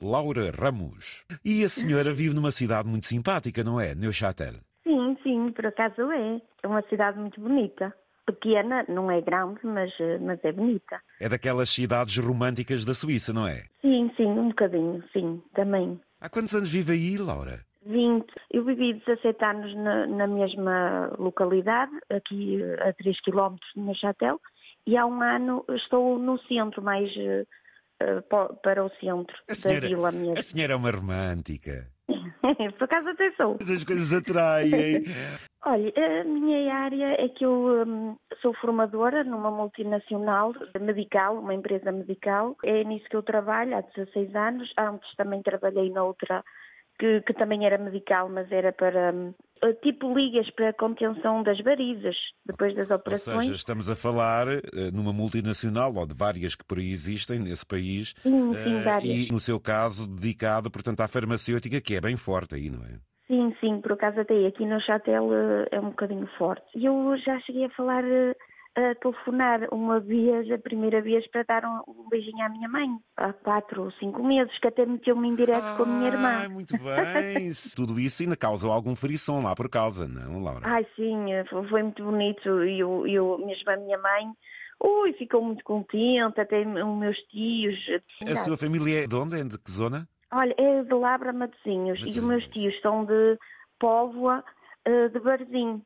Laura Ramos. E a senhora vive numa cidade muito simpática, não é? Neuchâtel. Sim, sim, por acaso é. É uma cidade muito bonita. Pequena, não é grande, mas, eh, mas é bonita. É daquelas cidades românticas da Suíça, não é? Sim, sim, um bocadinho, sim, também. Há quantos anos vive aí, Laura? 20. Eu vivi 17 anos na, na mesma localidade, aqui eh, a 3 km de Neuchâtel, e há um ano estou no centro, mais uh, para o centro A senhora, da vila mesmo. a senhora é uma romântica. Por acaso até sou. Essas coisas atraem. Olha, a minha área é que eu hum, sou formadora numa multinacional medical, uma empresa medical. É nisso que eu trabalho há 16 anos. Antes também trabalhei noutra que, que também era medical, mas era para hum, tipo ligas para a contenção das varizes depois das Ou operações. seja, estamos a falar eh, numa multinacional, ou de várias que por aí existem nesse país, Sim, sim, eh, várias. e no seu caso dedicado, portanto, à farmacêutica, que é bem forte aí, não é? Sim, sim, por acaso até aqui no Chatel eh, é um bocadinho forte. E eu já cheguei a falar, eh, a telefonar uma vez, a primeira vez, para dar um, um beijinho à minha mãe, há quatro ou cinco meses, que até meteu-me em direto com a minha irmã. Muito bem. Tudo isso ainda causou algum frisson lá por causa, não, Laura? Ai, sim, foi muito bonito. E eu, eu, mesmo a minha mãe, ui, ficou muito contente, até os meus tios. A sua família é de onde? É de que zona? Olha, é de Labra Matosinhos e os meus tios são de Póvoa, eh, de Barzinho.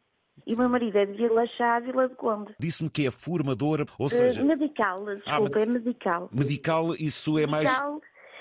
E o meu marido é de Vila Chá, Vila de Conde. Disse-me que é formadora, ou Eh, seja, medical, desculpa, é medical. medical, isso é mais. Medical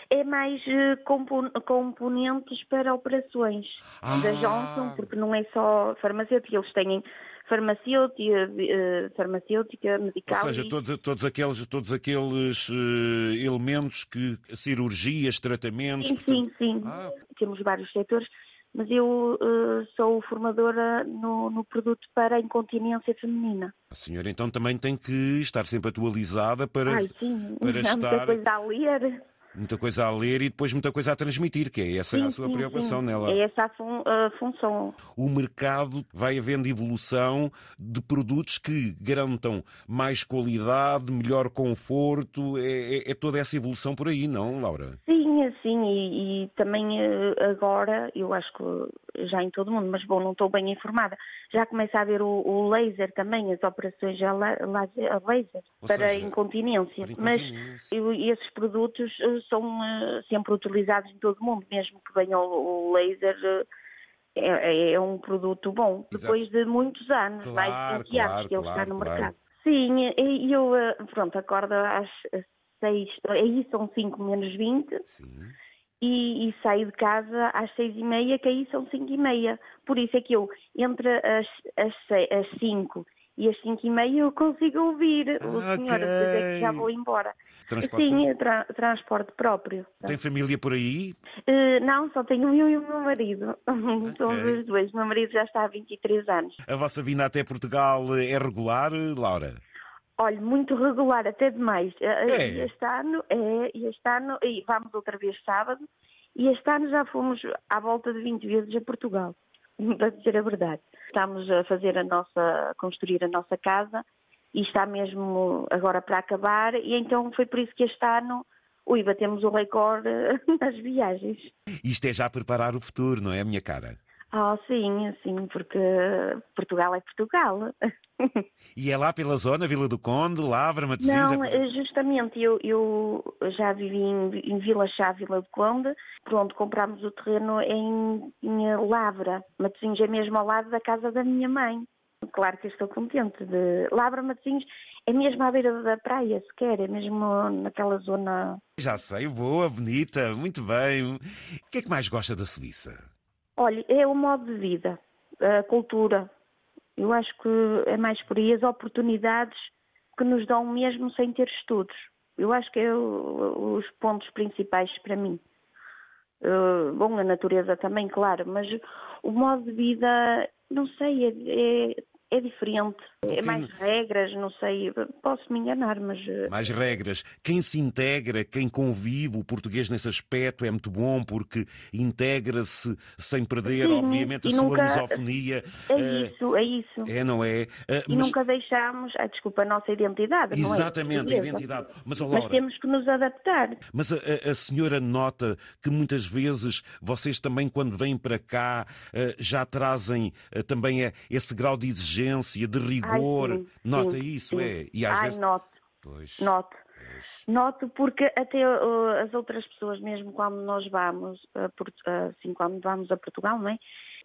é mais eh, compon- componentes para operações Ah. da Johnson, porque não é só farmacêutica, eles têm farmacêutica, eh, farmacêutica, Ou medical. seja, e- todos, todos aqueles, todos aqueles eh, elementos que cirurgias, tratamentos. Sim, portanto- sim, sim. Ah. Temos vários setores, mas eu eh, sou formadora no, no produto para a incontinência feminina. A senhora então também tem que estar sempre atualizada para Ai, sim, para há muita estar- coisa a ler. Muita coisa a ler e depois muita coisa a transmitir, que é essa Sim, a sua sim, preocupação sim. nela. É essa a, fun- a função. O mercado vai havendo evolução de produtos que garantam mais qualidade, melhor conforto. É, é- é toda essa evolução por aí, não, Laura? Sim, sim, e, e também eh, agora, eu acho que já em todo o mundo, mas bom, não estou bem informada, já começa a haver o, o laser também, as operações a, la- laser- a laser Ou para seja, incontinência. para Mas incontinência. eu- esses produtos eh, são eh, sempre utilizados em todo o mundo, mesmo que venha o, laser. eh, É, é um produto bom. Exato. Depois de muitos anos, mais Claro, de 20 anos claro, que ele claro, está no mercado. Sim, e eu, eh, pronto, acordo às às seis, aí são 5 menos 20, Sim. e, e saio de casa às seis e meia, que aí são cinco e meia. Por isso é que eu, entre as, as, as cinco e as cinco e meia, eu consigo ouvir o Ah, senhor, depois é que já vou embora. Transporte Sim, é tra- transporte próprio. Tem família por aí? Eh, não, só tenho eu e o meu marido. Somos os dois. O meu marido já está há 23 anos. A vossa vinda até Portugal é regular, Laura? Olha, muito regular, até demais. Eh, eh, É? Este ano, é, este ano, e vamos outra vez sábado, e este ano já fomos à volta de 20 vezes a Portugal, para dizer a verdade. Estamos a fazer a nossa, a construir a nossa casa, e está mesmo agora para acabar, e então foi por isso que este ano, ui, batemos o recorde nas viagens. Isto é já preparar o futuro, não é, minha cara? Ah, sim, sim, porque Portugal é Portugal. E é lá pela zona, Vila do Conde, Lavra, Matosinhos? Não, é... eh, justamente, eu, eu já vivi em, em Vila Chá, Vila de Conde. Pronto, comprámos o terreno em, em Lavra. Matosinhos é mesmo ao lado da casa da minha mãe. Claro que eu estou contente. De... Lavra, Matosinhos é mesmo à beira da praia, sequer. É mesmo naquela zona... Já sei, boa, bonita, muito bem. O que é que mais gosta da Suíça? Olha, é o modo de vida, a cultura. Eu acho que é mais por aí as oportunidades que nos dão mesmo sem ter estudos. Eu acho que é o- os pontos principais para mim. Eh, bom, a natureza também, claro, mas o modo de vida, não sei, é, é- é diferente. É mais regras, não sei, posso me enganar, mas. eh, Mais regras. Quem se integra, quem convive, o português nesse aspecto é muito bom porque integra-se sem perder, Sim, obviamente, a e sua nunca- lusofonia. É Eh, isso, é isso. É, não é? Eh, E mas- nunca deixamos, ah, desculpa, a nossa identidade. é? Exatamente, a Portuguesa. identidade. Mas, Mas Laura, temos que nos adaptar. Mas a, a- a senhora nota que muitas vezes vocês também, quando vêm para cá, já trazem também esse grau de exigência, de rigor. Ai, sim, nota sim, isso, sim. é? E às Ai, vezes. noto, Pois, noto. pois. Noto porque até uh, as outras pessoas, mesmo quando nós vamos, a Port- assim, quando vamos a Portugal, não é?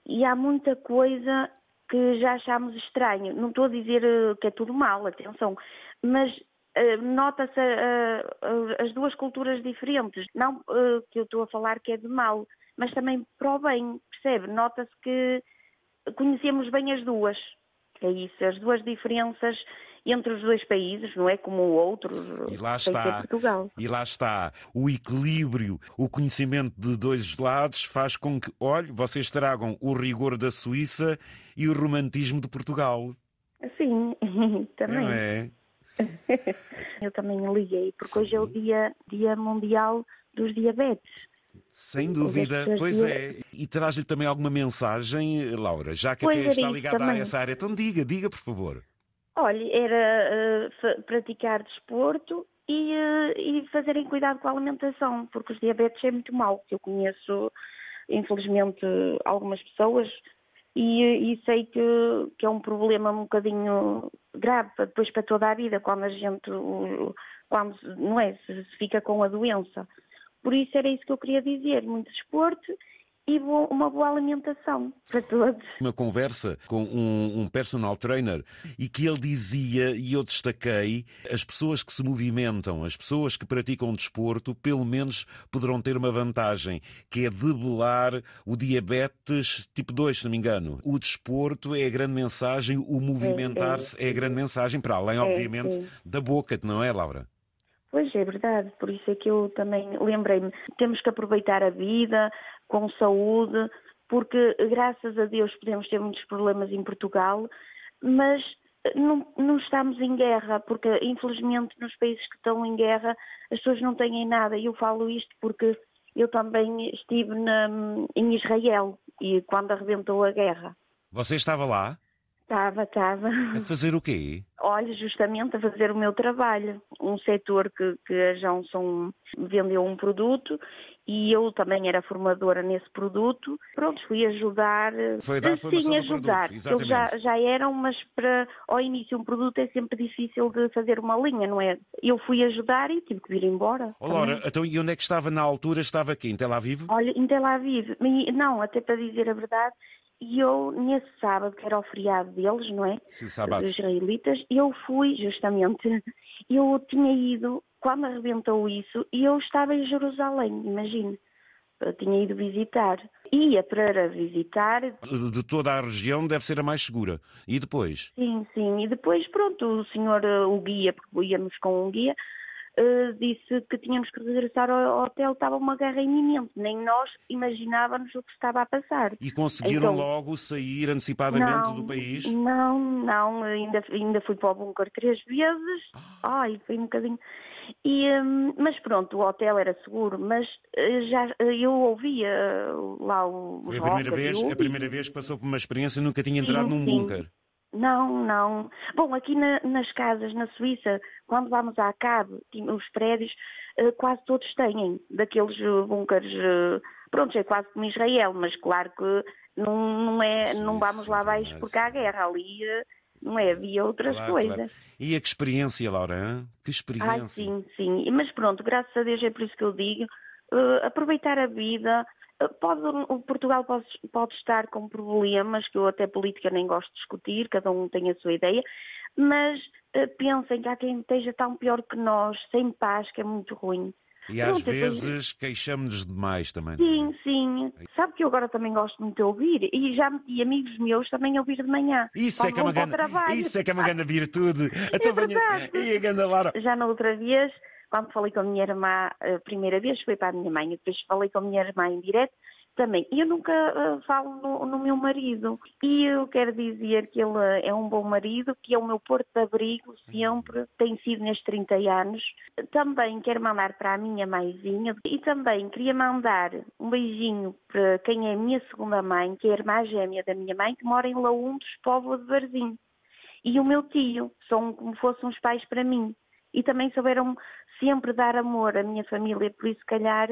E há muita coisa que já achamos estranho. Não estou a dizer uh, que é tudo mal, atenção, mas uh, nota-se uh, uh, as duas culturas diferentes. Não uh, que eu estou a falar que é de mal, mas também para o bem, percebe? Nota-se que conhecemos bem as duas. É isso, as duas diferenças entre os dois países, não é como o outro, E lá está. Portugal. E lá está. O equilíbrio, o conhecimento de dois lados faz com que, olhe, vocês tragam o rigor da Suíça e o romantismo de Portugal. Sim, também. Não é? Eu também liguei, porque hoje é o dia, dia Mundial dos Diabetes. Sem dúvida, pois dizem- é. E traz-lhe também alguma mensagem, Laura, já que Pois até era está ligada a essa área. Então diga, diga, por favor. Olha, era eh, fa- praticar desporto e, eh, e fazerem cuidado com a alimentação, porque os diabetes é muito mau. Eu conheço, infelizmente, algumas pessoas e, e sei que, que é um problema um bocadinho grave depois para toda a vida, quando a gente, quando, não é, se fica com a doença. Por isso era isso que eu queria dizer, muito desporto e uma boa alimentação para todos. Uma conversa com um, um personal trainer e que ele dizia, e eu destaquei, as pessoas que se movimentam, as pessoas que praticam desporto, pelo menos poderão ter uma vantagem, que é debelar o diabetes tipo 2, se não me engano. O desporto é a grande mensagem, o movimentar-se é a grande mensagem, para além, obviamente, sim. da boca, não é, Laura? Pois é verdade, por isso é que eu também lembrei-me, temos que aproveitar a vida com saúde, porque graças a Deus podemos ter muitos problemas em Portugal, mas não, não estamos em guerra, porque infelizmente nos países que estão em guerra as pessoas não têm nada. E eu falo isto porque eu também estive na- em Israel e quando arrebentou a guerra. Você estava lá Estava, estava. a fazer o quê? Olha, justamente a fazer o meu trabalho. Um setor que, que a Johnson vendeu um produto e eu também era formadora nesse produto. Pronto, fui ajudar. Foi dar Sim, ajudar. produto, Eles já, já eram, mas para ao início um produto é sempre difícil de fazer uma linha, não é? Eu fui ajudar e tive que vir embora. Ó Laura, então e onde é que estava na altura? Estava aqui, em Tel Aviv? Olha, em Tel Aviv, não, até para dizer a verdade, e eu, nesse sábado, que era o feriado deles, não é? Sim, sábado. Dos israelitas, eu fui, justamente, eu tinha ido, quando arrebentou isso, e eu estava em Jerusalém, imagine. Eu tinha ido visitar. Ia para visitar, De toda a região deve ser a mais segura. E depois? sim, sim, e depois, pronto, o senhor, eh, o guia, porque íamos com um guia, eh, disse que tínhamos que regressar ao hotel, estava uma guerra iminente, nem nós imaginávamos o que estava a passar. E conseguiram Então- logo sair antecipadamente do país? Não, não, ainda, ainda fui para o bunker três vezes. Ah. Ai, foi um bocadinho. E, hum, mas pronto, o hotel era seguro, mas eh, já eh, eu ouvia lá o. Foi a primeira, vez, a primeira vez que passou por uma experiência nunca tinha entrado Sim, num sim. bunker. Não, não. Bom, aqui na- nas casas na Suíça, quando vamos à cabo, tim- os prédios, eh, quase todos têm daqueles eh, bunkers. eh, Pronto, é quase como Israel, mas claro que não, não é, não vamos sim, lá abaixo mas- porque há guerra ali, não é? Havia outras Claro, coisas. claro. E a que experiência, Laura? Que experiência. sim, sim. Mas pronto, graças a Deus é por isso que eu digo. eh, aproveitar a vida. Eh, Pode, o Portugal pode, pode estar com problemas, que eu até política nem gosto de discutir, cada um tem a sua ideia, mas eh, pensem que há quem esteja tão pior que nós, sem paz, que é muito ruim. E às Pronto, vezes queixamos-nos demais também. é? Sim, sim. Sabe que eu agora também gosto muito de ouvir e já meti amigos meus também a ouvir de manhã. Isso é, que é uma grande, isso é que é uma grande virtude. Então venha- verdade. E a. Já na outra vez quando falei com a minha irmã a primeira vez, foi para a minha mãe, depois falei com a minha irmã em direto, também. Eu nunca uh, falo no, no, meu marido e eu quero dizer que ele é um bom marido, que é o meu porto de abrigo sempre, tem sido nestes 30 anos. Também quero mandar para a minha mãezinha e também queria mandar um beijinho para quem é a minha segunda mãe, que é a irmã gêmea da minha mãe, que mora em Laum dos Povos de Varzim. E o meu tio, são como fossem uns pais para mim. E também souberam sempre dar amor à minha família, por isso, se calhar,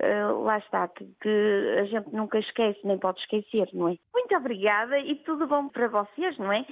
Uh, lá está, que, que, a gente nunca esquece, nem pode esquecer, não é? Muito obrigada e tudo bom para vocês, não é?